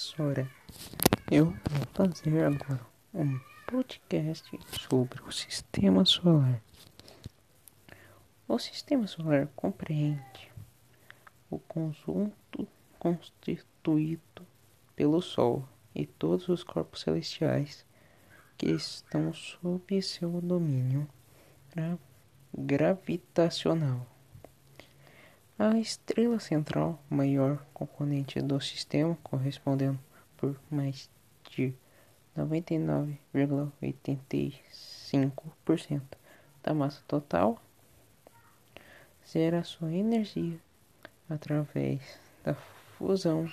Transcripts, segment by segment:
professora. Eu vou fazer agora um podcast sobre o sistema solar. O sistema solar compreende o conjunto constituído pelo Sol e todos os corpos celestiais que estão sob seu domínio gravitacional. A estrela central, maior componente do sistema, correspondendo por mais de 99,85% da massa total, gera sua energia através da fusão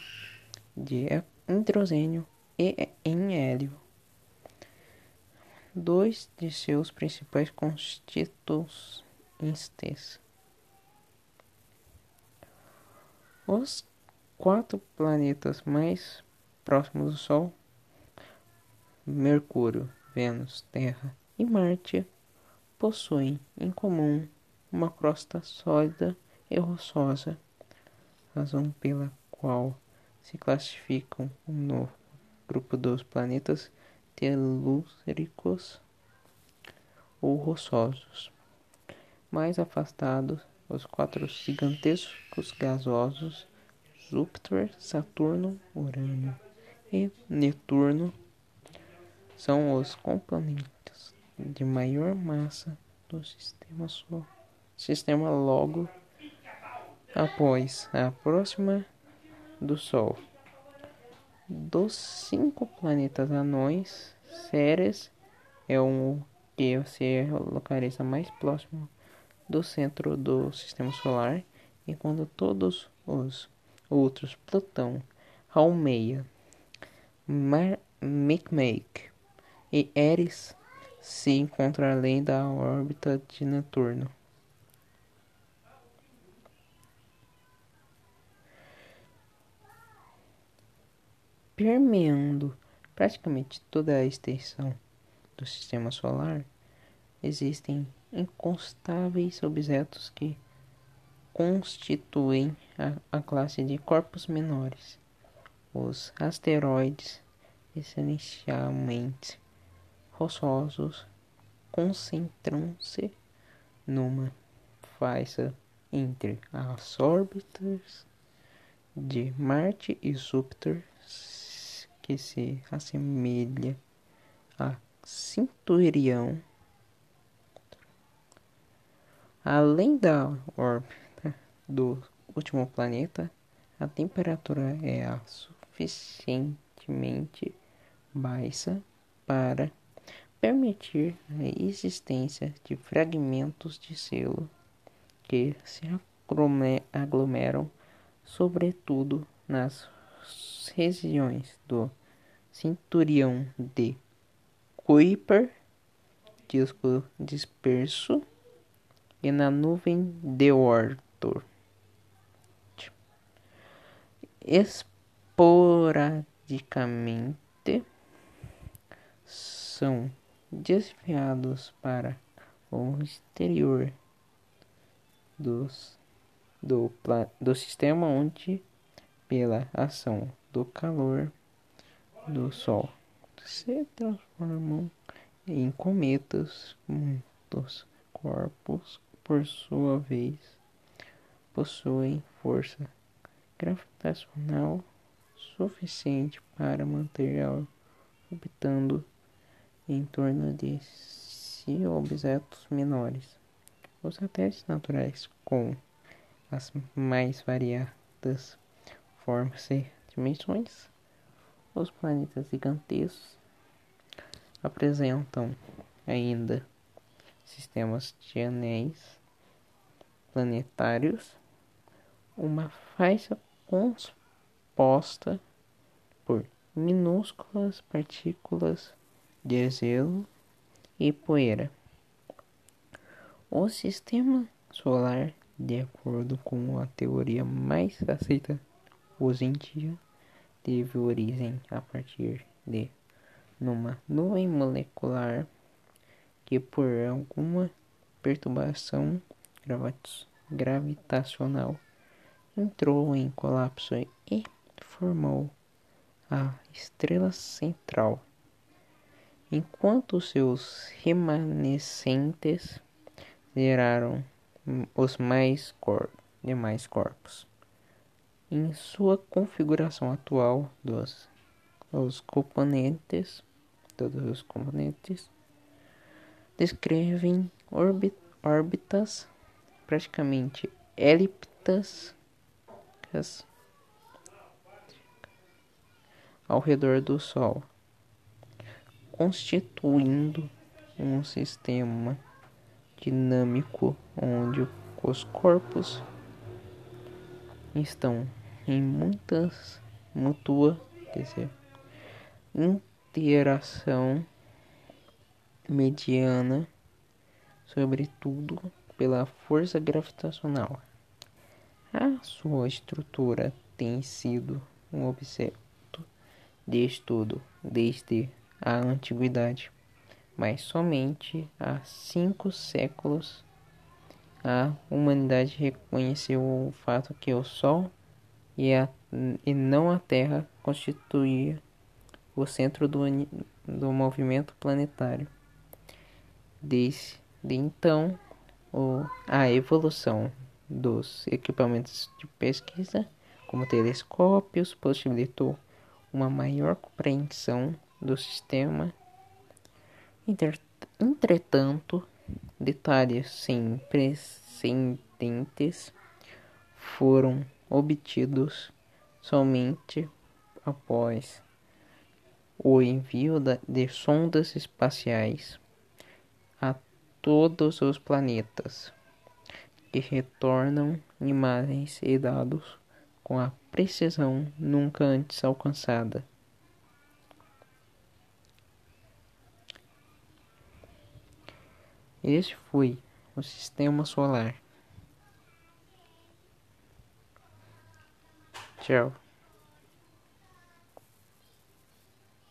de hidrogênio e em hélio. Dois de seus principais constituintes Os quatro planetas mais próximos do Sol, Mercúrio, Vênus, Terra e Marte, possuem em comum uma crosta sólida e rochosa, razão pela qual se classificam no grupo dos planetas telúricos ou rochosos. Mais afastados os quatro gigantescos gasosos Júpiter, Saturno, Urano e Netuno são os componentes de maior massa do sistema Sol. Sistema logo após a próxima do Sol. Dos cinco planetas anões, Ceres é o que se localiza mais próximo do centro do sistema solar, enquanto todos os outros Plutão, Haumea, Makemake e Eris se encontram além da órbita de Netuno. Permeando praticamente toda a extensão do sistema solar, existem inconstáveis objetos que constituem a, a classe de corpos menores. Os asteroides, essencialmente rochosos, concentram-se numa faixa entre as órbitas de Marte e Júpiter, que se assemelha a cinturão Além da órbita do último planeta, a temperatura é suficientemente baixa para permitir a existência de fragmentos de selo que se aglomeram sobretudo nas regiões do cinturão de Kuiper, disco disperso e na nuvem de Oort. Esporadicamente são desviados para o exterior dos, do, do sistema onde, pela ação do calor do Sol, se transformam em cometas, muitos corpos por sua vez, possuem força gravitacional suficiente para manter orbitando em torno de si objetos menores. Os satélites naturais, com as mais variadas formas e dimensões, os planetas gigantescos apresentam ainda sistemas de anéis planetários, uma faixa composta por minúsculas partículas de gelo e poeira. O sistema solar, de acordo com a teoria mais aceita hoje em dia, teve origem a partir de numa nuvem molecular que por alguma perturbação gravitacional entrou em colapso e formou a estrela central, enquanto seus remanescentes geraram os mais cor demais corpos. Em sua configuração atual, dos os componentes, todos os componentes, descrevem órbitas praticamente elípticas ao redor do Sol, constituindo um sistema dinâmico onde os corpos estão em muitas mútua, dizer, interação mediana, sobretudo pela força gravitacional. A sua estrutura tem sido um objeto de estudo desde a antiguidade, mas somente há cinco séculos a humanidade reconheceu o fato que o Sol e, a, e não a Terra constituía o centro do, do movimento planetário. Desde então, o, a evolução dos equipamentos de pesquisa, como telescópios, possibilitou uma maior compreensão do sistema. Entretanto, detalhes sem precedentes foram obtidos somente após o envio de sondas espaciais todos os planetas, que retornam imagens e dados com a precisão nunca antes alcançada. Este foi o sistema solar. Tchau.